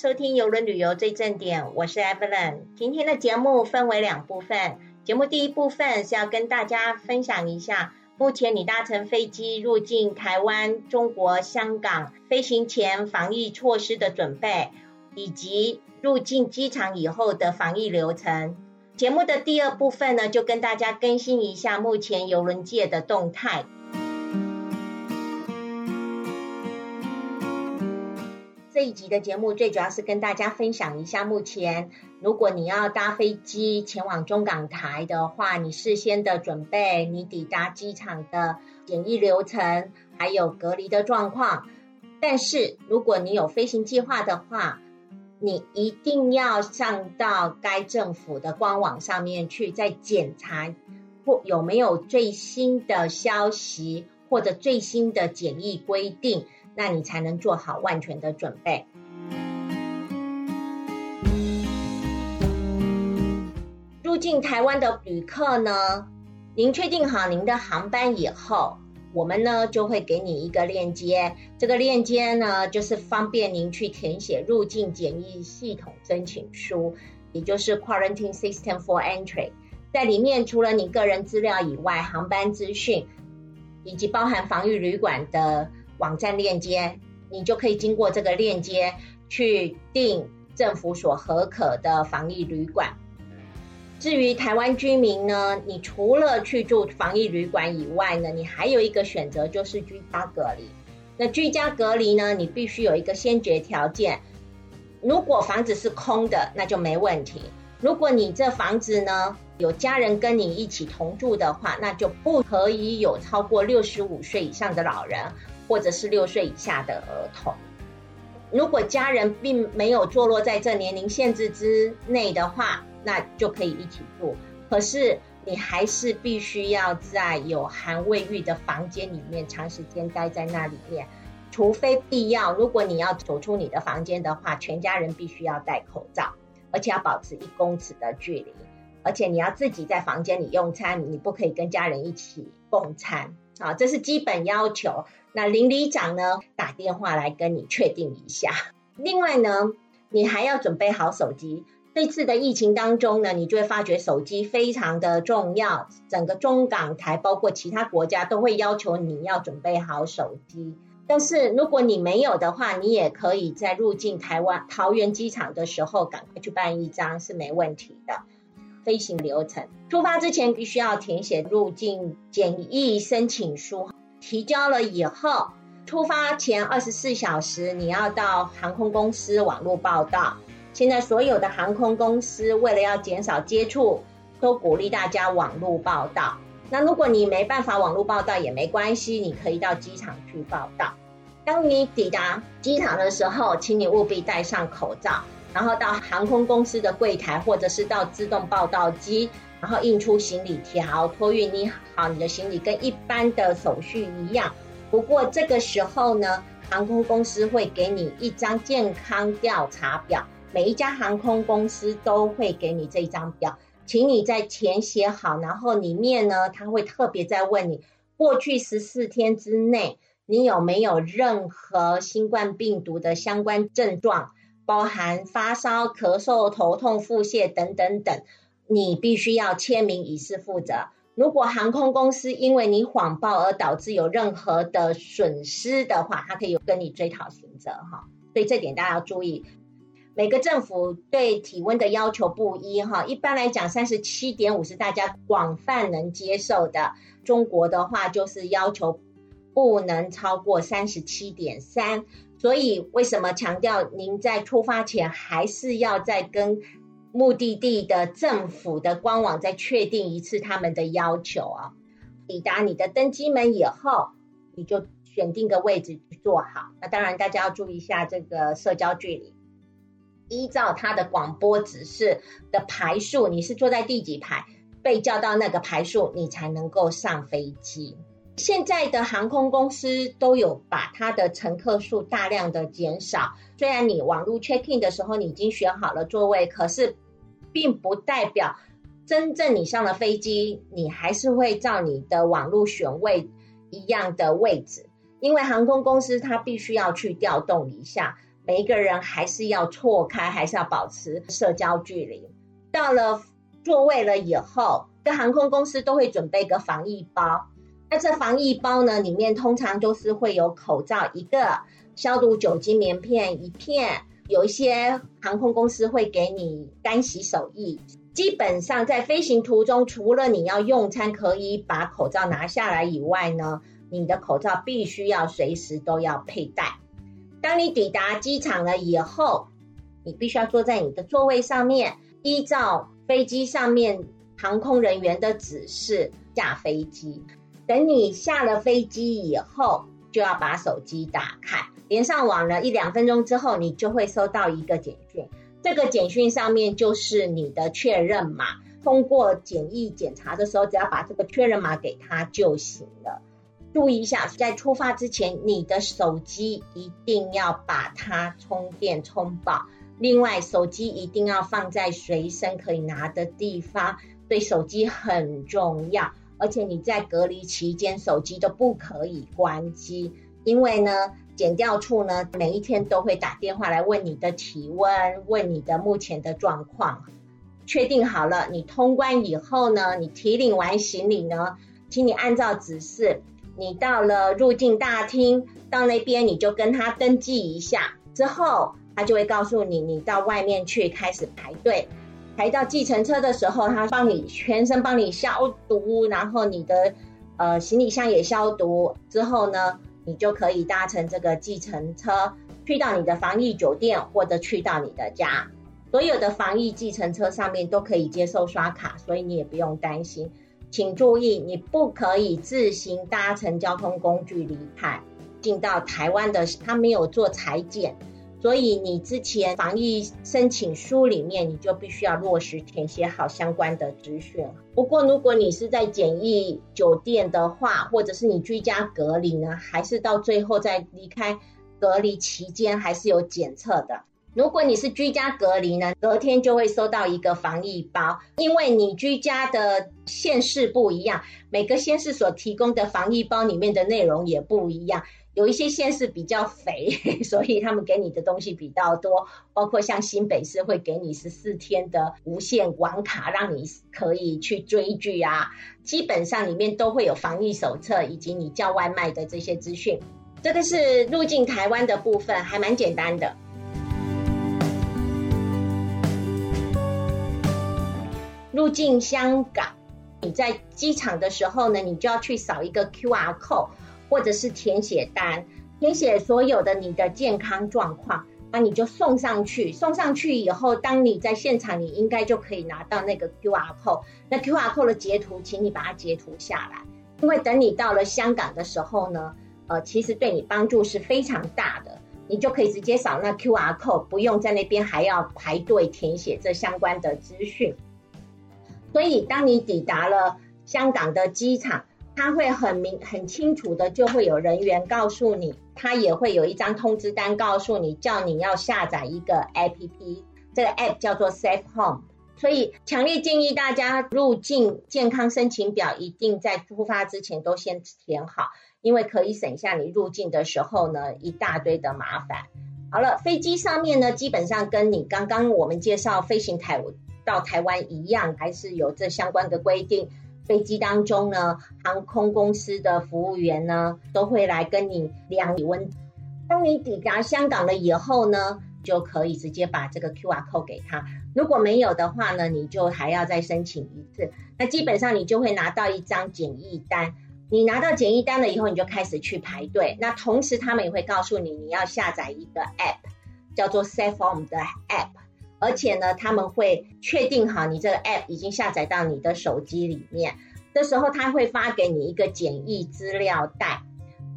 收听游轮旅游最正点，我是 Evelyn。今天的节目分为两部分，节目第一部分是要跟大家分享一下，目前你搭乘飞机入境台湾、中国香港飞行前防疫措施的准备，以及入境机场以后的防疫流程。节目的第二部分呢，就跟大家更新一下目前邮轮界的动态。这一集的节目最主要是跟大家分享一下，目前如果你要搭飞机前往中港台的话，你事先的准备，你抵达机场的检疫流程，还有隔离的状况。但是如果你有飞行计划的话，你一定要上到该政府的官网上面去，再检查或有没有最新的消息或者最新的检疫规定，那你才能做好万全的准备。入境台湾的旅客呢，您确定好您的航班以后。我们呢就会给你一个链接，这个链接呢就是方便您去填写入境检疫系统申请书，也就是 Quarantine System for Entry。在里面除了你个人资料以外，航班资讯以及包含防御旅馆的网站链接，你就可以经过这个链接去订政府所核可的防疫旅馆。至于台湾居民呢，你除了去住防疫旅馆以外呢，你还有一个选择就是居家隔离。那居家隔离呢，你必须有一个先决条件，如果房子是空的，那就没问题。如果你这房子呢有家人跟你一起同住的话，那就不可以有超过六十五岁以上的老人，或者是六岁以下的儿童。如果家人并没有坐落在这年龄限制之内的话，那就可以一起住，可是你还是必须要在有含卫浴的房间里面长时间待在那里面，除非必要。如果你要走出你的房间的话，全家人必须要戴口罩，而且要保持一公尺的距离，而且你要自己在房间里用餐，你不可以跟家人一起共餐啊，这是基本要求。那邻里长呢，打电话来跟你确定一下。另外呢，你还要准备好手机。这次的疫情当中呢，你就会发觉手机非常的重要。整个中港台，包括其他国家，都会要求你要准备好手机。但是如果你没有的话，你也可以在入境台湾桃园机场的时候，赶快去办一张是没问题的。飞行流程，出发之前必须要填写入境检疫申请书，提交了以后，出发前二十四小时你要到航空公司网络报到。现在所有的航空公司为了要减少接触，都鼓励大家网络报到。那如果你没办法网络报到也没关系，你可以到机场去报到。当你抵达机场的时候，请你务必戴上口罩，然后到航空公司的柜台或者是到自动报到机，然后印出行李条，托运你好你的行李，跟一般的手续一样。不过这个时候呢，航空公司会给你一张健康调查表。每一家航空公司都会给你这张表，请你在填写好，然后里面呢，他会特别在问你，过去十四天之内，你有没有任何新冠病毒的相关症状，包含发烧、咳嗽、头痛、腹泻等等等，你必须要签名以示负责。如果航空公司因为你谎报而导致有任何的损失的话，他可以跟你追讨刑责哈，所以这点大家要注意。每个政府对体温的要求不一，哈，一般来讲，三十七点五是大家广泛能接受的。中国的话就是要求不能超过三十七点三，所以为什么强调您在出发前还是要再跟目的地的政府的官网再确定一次他们的要求啊？抵达你的登机门以后，你就选定个位置坐好。那当然，大家要注意一下这个社交距离。依照他的广播指示的排数，你是坐在第几排，被叫到那个排数，你才能够上飞机。现在的航空公司都有把它的乘客数大量的减少。虽然你网络 check in 的时候你已经选好了座位，可是并不代表真正你上了飞机，你还是会照你的网络选位一样的位置，因为航空公司它必须要去调动一下。每一个人还是要错开，还是要保持社交距离。到了座位了以后，跟航空公司都会准备一个防疫包。那这防疫包呢，里面通常都是会有口罩一个，消毒酒精棉片一片，有一些航空公司会给你干洗手液。基本上在飞行途中，除了你要用餐可以把口罩拿下来以外呢，你的口罩必须要随时都要佩戴。当你抵达机场了以后，你必须要坐在你的座位上面，依照飞机上面航空人员的指示下飞机。等你下了飞机以后，就要把手机打开，连上网了一两分钟之后，你就会收到一个简讯。这个简讯上面就是你的确认码。通过检疫检查的时候，只要把这个确认码给他就行了。注意一下，在出发之前，你的手机一定要把它充电充饱。另外，手机一定要放在随身可以拿的地方，对手机很重要。而且你在隔离期间，手机都不可以关机，因为呢，检调处呢每一天都会打电话来问你的体温，问你的目前的状况。确定好了，你通关以后呢，你提领完行李呢，请你按照指示。你到了入境大厅，到那边你就跟他登记一下，之后他就会告诉你，你到外面去开始排队，排到计程车的时候，他帮你全身帮你消毒，然后你的呃行李箱也消毒，之后呢，你就可以搭乘这个计程车去到你的防疫酒店或者去到你的家。所有的防疫计程车上面都可以接受刷卡，所以你也不用担心。请注意，你不可以自行搭乘交通工具离开。进到台湾的，他没有做裁剪，所以你之前防疫申请书里面，你就必须要落实填写好相关的资讯。不过，如果你是在检疫酒店的话，或者是你居家隔离呢，还是到最后在离开隔离期间，还是有检测的。如果你是居家隔离呢，隔天就会收到一个防疫包，因为你居家的县市不一样，每个县市所提供的防疫包里面的内容也不一样。有一些县市比较肥，所以他们给你的东西比较多，包括像新北市会给你十四天的无线网卡，让你可以去追剧啊。基本上里面都会有防疫手册以及你叫外卖的这些资讯。这个是入境台湾的部分，还蛮简单的。入境香港，你在机场的时候呢，你就要去扫一个 Q R code，或者是填写单，填写所有的你的健康状况，那你就送上去。送上去以后，当你在现场，你应该就可以拿到那个 Q R code。那 Q R code 的截图，请你把它截图下来，因为等你到了香港的时候呢，呃，其实对你帮助是非常大的，你就可以直接扫那 Q R code，不用在那边还要排队填写这相关的资讯。所以，当你抵达了香港的机场，他会很明、很清楚的，就会有人员告诉你，他也会有一张通知单告诉你，叫你要下载一个 APP，这个 App 叫做 Safe Home。所以，强烈建议大家入境健康申请表一定在出发之前都先填好，因为可以省下你入境的时候呢一大堆的麻烦。好了，飞机上面呢，基本上跟你刚刚我们介绍飞行台。到台湾一样，还是有这相关的规定。飞机当中呢，航空公司的服务员呢，都会来跟你量体温。当你抵达香港了以后呢，就可以直接把这个 QR code 给他。如果没有的话呢，你就还要再申请一次。那基本上你就会拿到一张检疫单。你拿到检疫单了以后，你就开始去排队。那同时他们也会告诉你，你要下载一个 App，叫做 Safe Home 的 App。而且呢，他们会确定好你这个 app 已经下载到你的手机里面。这时候他会发给你一个简易资料袋，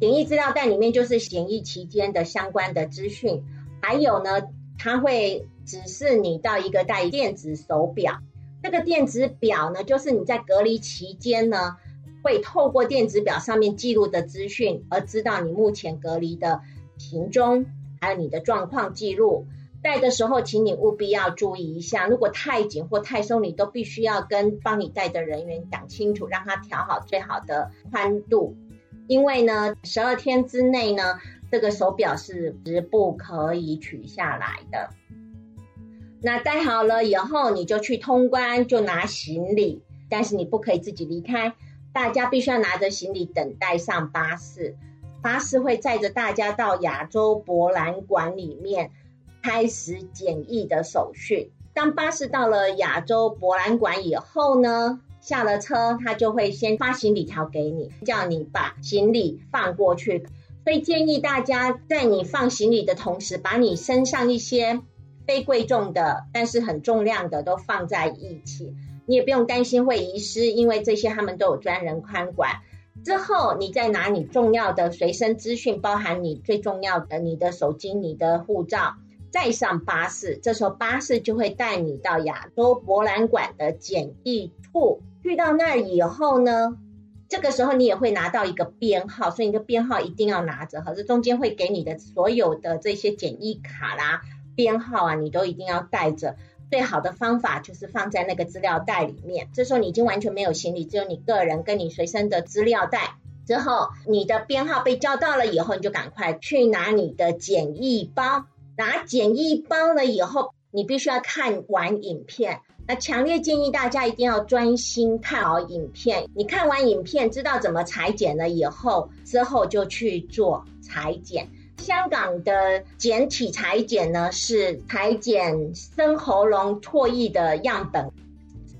简易资料袋里面就是检疫期间的相关的资讯。还有呢，他会指示你到一个带电子手表。这个电子表呢，就是你在隔离期间呢，会透过电子表上面记录的资讯，而知道你目前隔离的行踪，还有你的状况记录。戴的时候，请你务必要注意一下，如果太紧或太松，你都必须要跟帮你戴的人员讲清楚，让他调好最好的宽度。因为呢，十二天之内呢，这个手表是不可以取下来的。那戴好了以后，你就去通关，就拿行李，但是你不可以自己离开，大家必须要拿着行李等待上巴士，巴士会载着大家到亚洲博览馆里面开始检疫的手续。当巴士到了亚洲博览馆以后呢，下了车，他就会先发行李条给你，叫你把行李放过去。所以建议大家在你放行李的同时，把你身上一些。非贵重的，但是很重量的都放在一起，你也不用担心会遗失，因为这些他们都有专人看管。之后你再拿你重要的随身资讯，包含你最重要的你的手机、你的护照，再上巴士。这时候巴士就会带你到亚洲博览馆的检疫处。去到那儿以后呢，这个时候你也会拿到一个编号，所以你的编号一定要拿着。哈，这中间会给你的所有的这些检疫卡啦。编号啊，你都一定要带着。最好的方法就是放在那个资料袋里面。这时候你已经完全没有行李，只有你个人跟你随身的资料袋。之后你的编号被叫到了以后，你就赶快去拿你的检疫包。拿检疫包了以后，你必须要看完影片。那强烈建议大家一定要专心看好影片。你看完影片，知道怎么裁剪了以后，之后就去做裁剪。香港的简体裁剪呢，是裁剪生喉咙唾液的样本，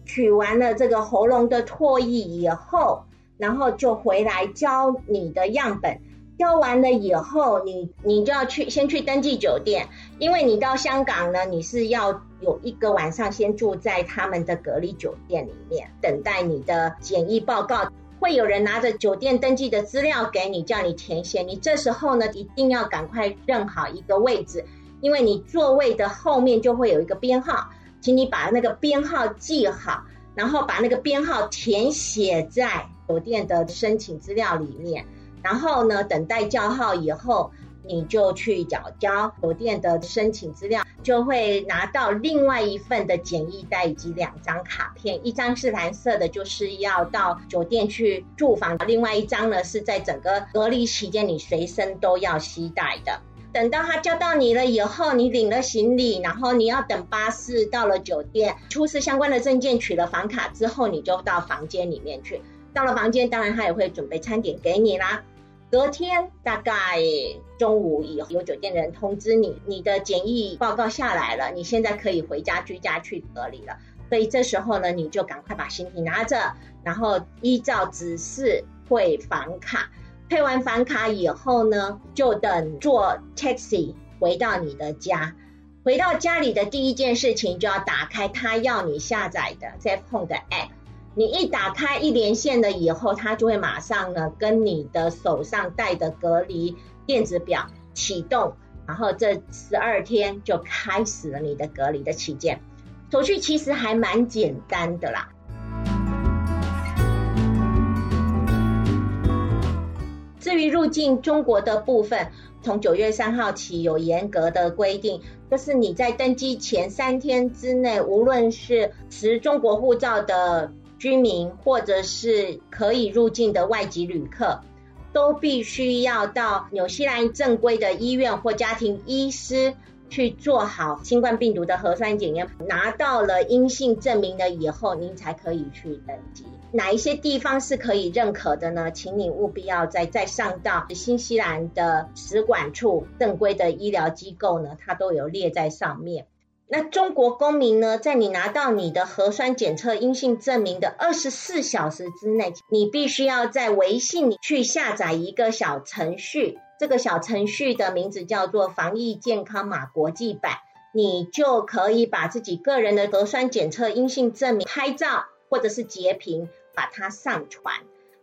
取完了这个喉咙的唾液以后，然后就回来交你的样本，交完了以后，你你就要去先去登记酒店，因为你到香港呢，你是要有一个晚上先住在他们的隔离酒店里面，等待你的检疫报告。会有人拿着酒店登记的资料给你，叫你填写。你这时候呢，一定要赶快认好一个位置，因为你座位的后面就会有一个编号，请你把那个编号记好，然后把那个编号填写在酒店的申请资料里面。然后呢，等待叫号以后。你就去缴交酒店的申请资料，就会拿到另外一份的检疫袋以及两张卡片，一张是蓝色的，就是要到酒店去住房；另外一张呢是在整个隔离期间你随身都要携带的。等到他叫到你了以后，你领了行李，然后你要等巴士到了酒店，出示相关的证件，取了房卡之后，你就到房间里面去。到了房间，当然他也会准备餐点给你啦。隔天大概中午以后，有酒店的人通知你，你的检疫报告下来了，你现在可以回家居家去隔离了。所以这时候呢，你就赶快把行李拿着，然后依照指示汇房卡。配完房卡以后呢，就等坐 taxi 回到你的家。回到家里的第一件事情，就要打开他要你下载的 z p h o n e 的 app。你一打开一连线了以后，它就会马上呢跟你的手上戴的隔离电子表启动，然后这十二天就开始了你的隔离的期间。手续其实还蛮简单的啦。至于入境中国的部分，从九月三号起有严格的规定，就是你在登机前三天之内，无论是持中国护照的。居民或者是可以入境的外籍旅客，都必须要到纽西兰正规的医院或家庭医师去做好新冠病毒的核酸检验，拿到了阴性证明了以后，您才可以去登机。哪一些地方是可以认可的呢？请你务必要再再上到新西兰的使馆处正规的医疗机构呢，它都有列在上面。那中国公民呢，在你拿到你的核酸检测阴性证明的二十四小时之内，你必须要在微信里去下载一个小程序，这个小程序的名字叫做“防疫健康码国际版”，你就可以把自己个人的核酸检测阴性证明拍照或者是截屏，把它上传。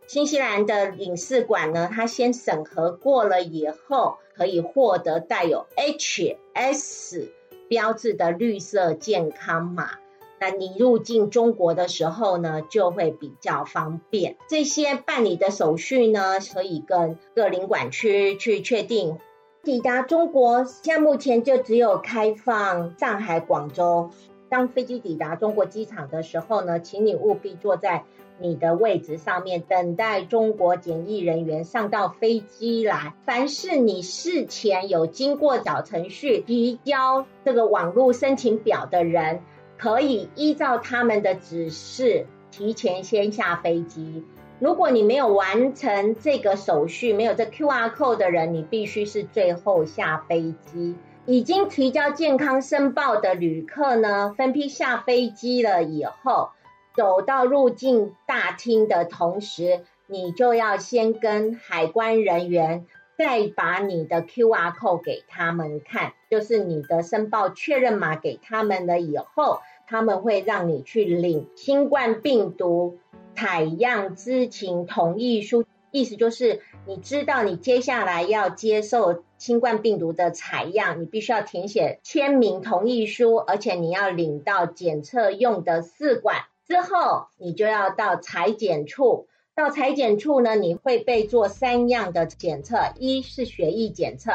新西兰的领事馆呢，它先审核过了以后，可以获得带有 HS。标志的绿色健康码，那你入境中国的时候呢，就会比较方便。这些办理的手续呢，可以跟各领馆区去确定。抵达中国，现在目前就只有开放上海、广州，当飞机抵达中国机场的时候呢，请你务必坐在你的位置上面，等待中国检疫人员上到飞机来。凡是你事前有经过小程序提交这个网络申请表的人，可以依照他们的指示提前先下飞机。如果你没有完成这个手续，没有这 QR code 的人，你必须是最后下飞机。已经提交健康申报的旅客呢，分批下飞机了以后，走到入境大厅的同时，你就要先跟海关人员再把你的 QR code 给他们看，就是你的申报确认码给他们了以后，他们会让你去领新冠病毒。采样知情同意书，意思就是你知道你接下来要接受新冠病毒的采样，你必须要填写签名同意书，而且你要领到检测用的试管之后，你就要到裁剪处。到裁剪处呢，你会被做三样的检测：一是血液检测，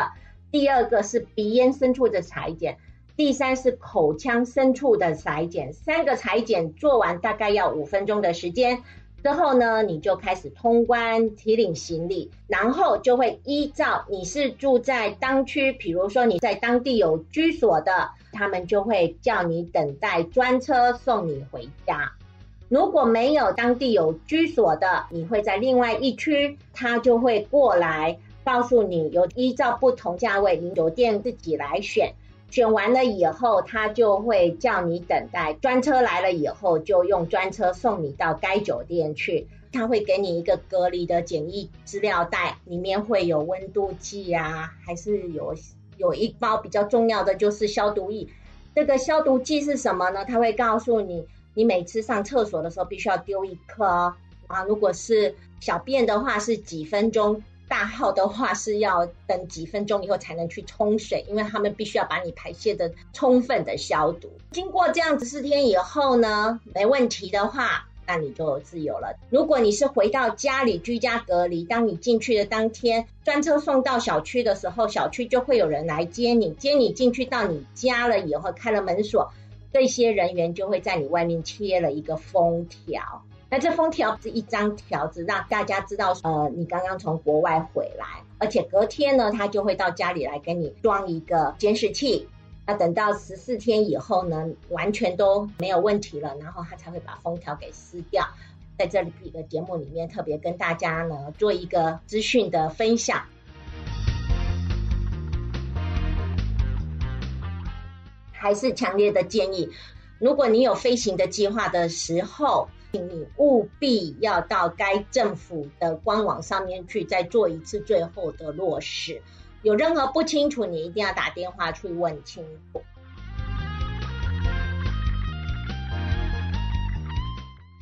第二个是鼻咽深处的裁剪，第三是口腔深处的裁剪。三个裁剪做完大概要五分钟的时间。之后呢，你就开始通关提领行李，然后就会依照你是住在当区，比如说你在当地有居所的，他们就会叫你等待专车送你回家。如果没有当地有居所的，你会在另外一区，他就会过来告诉你，有依照不同价位，你酒店自己来选。选完了以后，他就会叫你等待专车来了以后，就用专车送你到该酒店去。他会给你一个隔离的简易资料袋，里面会有温度计啊，还是有有一包比较重要的就是消毒液。这个消毒剂是什么呢？他会告诉你，你每次上厕所的时候必须要丢一颗啊。如果是小便的话，是几分钟。大号的话是要等几分钟以后才能去冲水，因为他们必须要把你排泄的充分的消毒。经过这样子四天以后呢，没问题的话，那你就自由了。如果你是回到家里居家隔离，当你进去的当天，专车送到小区的时候，小区就会有人来接你，接你进去到你家了以后，开了门锁，这些人员就会在你外面贴了一个封条。那这封条是一张条子，让大家知道，呃，你刚刚从国外回来，而且隔天呢，他就会到家里来给你装一个监视器。那等到十四天以后呢，完全都没有问题了，然后他才会把封条给撕掉。在这里一个节目里面，特别跟大家呢做一个资讯的分享，还是强烈的建议，如果你有飞行的计划的时候。请你务必要到该政府的官网上面去，再做一次最后的落实。有任何不清楚，你一定要打电话去问清楚。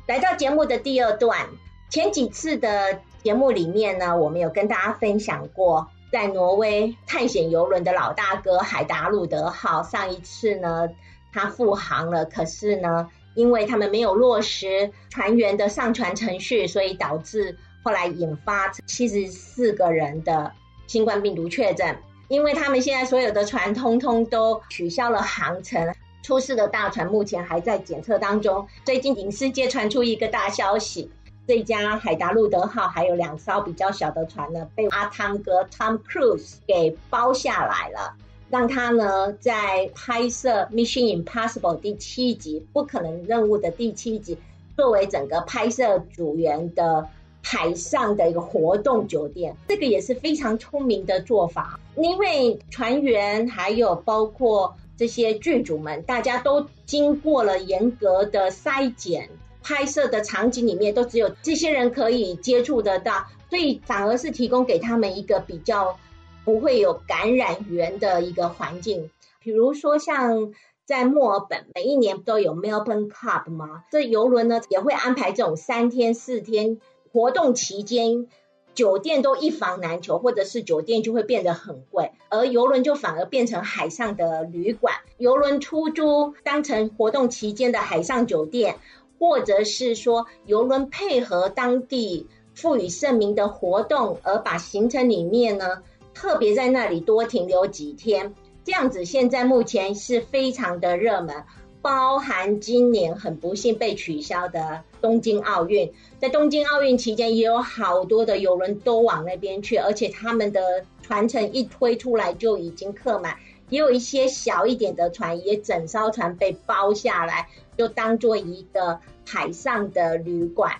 来到节目的第二段，前几次的节目里面呢，我们有跟大家分享过，在挪威探险游轮的老大哥海达路德号，上一次呢，他复航了，可是呢。因为他们没有落实船员的上船程序，所以导致后来引发七十四个人的新冠病毒确诊。因为他们现在所有的船通通都取消了航程，出事的大船目前还在检测当中。最近影视界传出一个大消息，这家海达路德号还有两艘比较小的船呢，被阿汤哥 Tom Cruise 给包下来了。让他呢在拍摄《Mission Impossible》第七集《不可能任务》的第七集，作为整个拍摄组员的海上的一个活动酒店，这个也是非常聪明的做法。因为船员还有包括这些剧组们，大家都经过了严格的筛检，拍摄的场景里面都只有这些人可以接触得到，所以反而是提供给他们一个比较。不会有感染源的一个环境，比如说像在墨尔本，每一年都有 Melbourne Cup 吗？这游轮呢也会安排这种三天四天活动期间，酒店都一房难求，或者是酒店就会变得很贵，而游轮就反而变成海上的旅馆，游轮出租当成活动期间的海上酒店，或者是说游轮配合当地赋予盛名的活动，而把行程里面呢。特别在那里多停留几天，这样子现在目前是非常的热门。包含今年很不幸被取消的东京奥运。在东京奥运期间，也有好多的游轮都往那边去，而且他们的船程一推出来就已经客满，也有一些小一点的船，也整艘船被包下来，就当做一个海上的旅馆。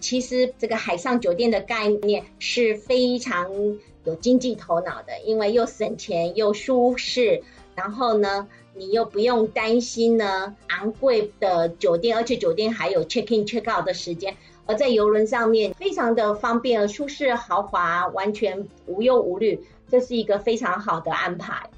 其实这个海上酒店的概念是非常有经济头脑的，因为又省钱又舒适，然后呢。你又不用担心呢昂贵的酒店，而且酒店还有 check in check out 的时间，而在游轮上面非常的方便、舒适、豪华，完全无忧无虑，这是一个非常好的安排。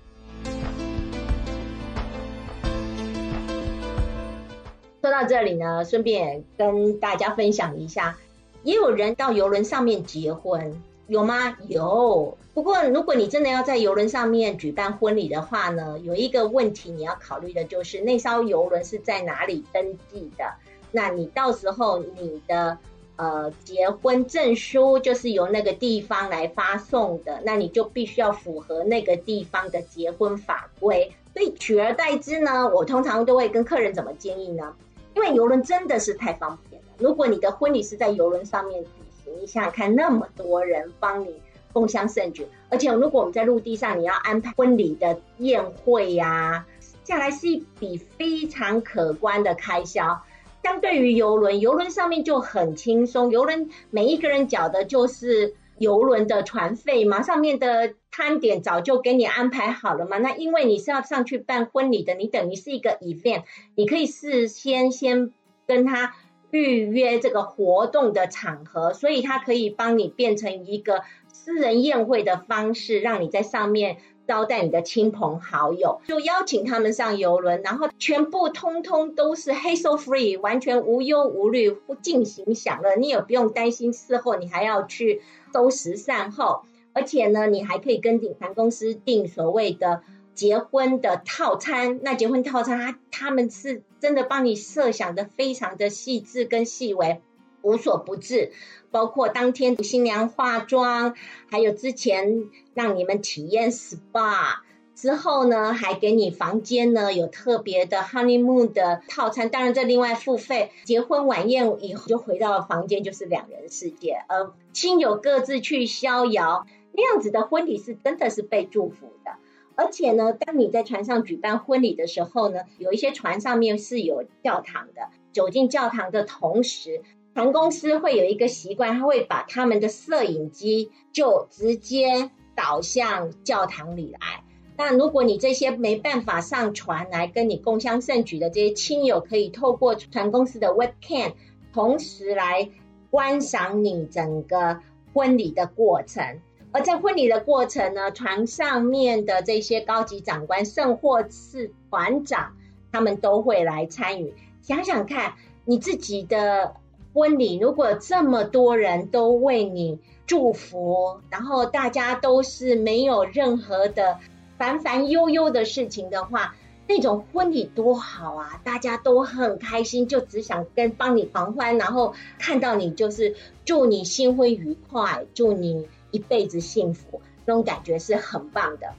说到这里呢，顺便跟大家分享一下，也有人到游轮上面结婚。有吗？有。不过，如果你真的要在游轮上面举办婚礼的话呢，有一个问题你要考虑的就是那艘游轮是在哪里登记的。那你到时候你的呃结婚证书就是由那个地方来发送的，那你就必须要符合那个地方的结婚法规。所以取而代之呢，我通常都会跟客人怎么建议呢？因为游轮真的是太方便了。如果你的婚礼是在游轮上面举行。你想想看，那么多人帮你共襄盛举，而且如果我们在陆地上，你要安排婚礼的宴会呀，下来是一笔非常可观的开销。相对于游轮，游轮上面就很轻松，游轮每一个人缴的就是游轮的船费嘛，上面的摊点早就给你安排好了嘛。那因为你是要上去办婚礼的，你等于是一个 event，你可以事先先跟他。预约这个活动的场合，所以他可以帮你变成一个私人宴会的方式，让你在上面招待你的亲朋好友，就邀请他们上游轮，然后全部通通都是 hassle free，完全无忧无虑，不进行享乐，你也不用担心事后你还要去都时尚后，而且呢，你还可以跟顶房公司订所谓的。结婚的套餐，那结婚套餐，他他们是真的帮你设想的非常的细致跟细微，无所不至，包括当天新娘化妆，还有之前让你们体验 SPA，之后呢还给你房间呢有特别的 honeymoon 的套餐，当然这另外付费。结婚晚宴以后就回到房间就是两人世界，而亲友各自去逍遥，那样子的婚礼是真的是被祝福的。而且呢，当你在船上举办婚礼的时候呢，有一些船上面是有教堂的。走进教堂的同时，船公司会有一个习惯，他会把他们的摄影机就直接导向教堂里来。那如果你这些没办法上船来跟你共襄盛举的这些亲友，可以透过船公司的 webcam 同时来观赏你整个婚礼的过程。而在婚礼的过程呢，船上面的这些高级长官，甚或是团长，他们都会来参与。想想看，你自己的婚礼，如果这么多人都为你祝福，然后大家都是没有任何的烦烦悠悠的事情的话，那种婚礼多好啊！大家都很开心，就只想跟帮你狂欢，然后看到你就是祝你新婚愉快，祝你。一辈子幸福，那种感觉是很棒的。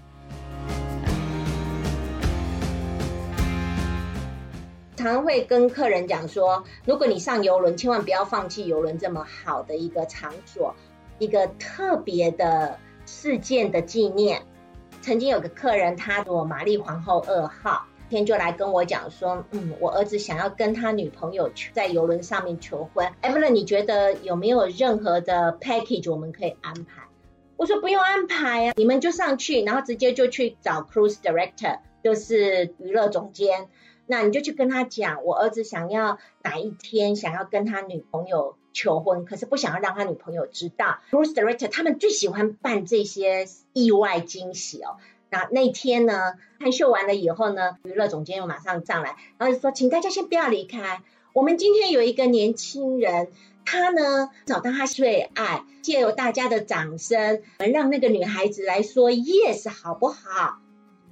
常会跟客人讲说，如果你上游轮，千万不要放弃游轮这么好的一个场所，一个特别的事件的纪念。曾经有个客人，他做玛丽皇后二号。天就来跟我讲说，嗯，我儿子想要跟他女朋友在游轮上面求婚。Evelyn，你觉得有没有任何的 package 我们可以安排？我说不用安排啊，你们就上去，然后直接就去找 cruise director，就是娱乐总监。那你就去跟他讲，我儿子想要哪一天想要跟他女朋友求婚，可是不想要让他女朋友知道。cruise director 他们最喜欢办这些意外惊喜哦。那那天呢，看秀完了以后呢，娱乐总监又马上上来，然后就说，请大家先不要离开，我们今天有一个年轻人，他呢找到他最爱，借由大家的掌声，让那个女孩子来说 yes 好不好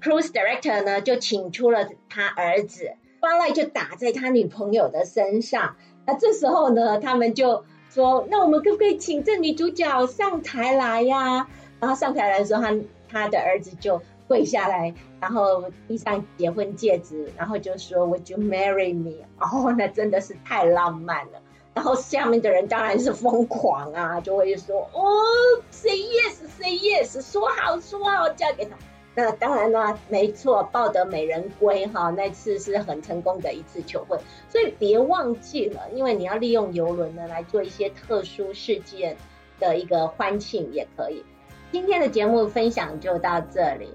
？Cruise Director 呢就请出了他儿子，光赖就打在他女朋友的身上。那这时候呢，他们就说，那我们可不可以请这女主角上台来呀？然后上台来的时候，他。他的儿子就跪下来，然后递上结婚戒指，然后就说 Would you marry me？哦，那真的是太浪漫了。然后下面的人当然是疯狂啊，就会说哦，say yes，say yes，说好说好嫁给他。那当然啦，没错，抱得美人归哈，那次是很成功的一次求婚。所以别忘记了，因为你要利用游轮呢来做一些特殊事件的一个欢庆也可以。今天的节目分享就到这里，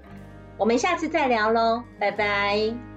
我们下次再聊喽，拜拜。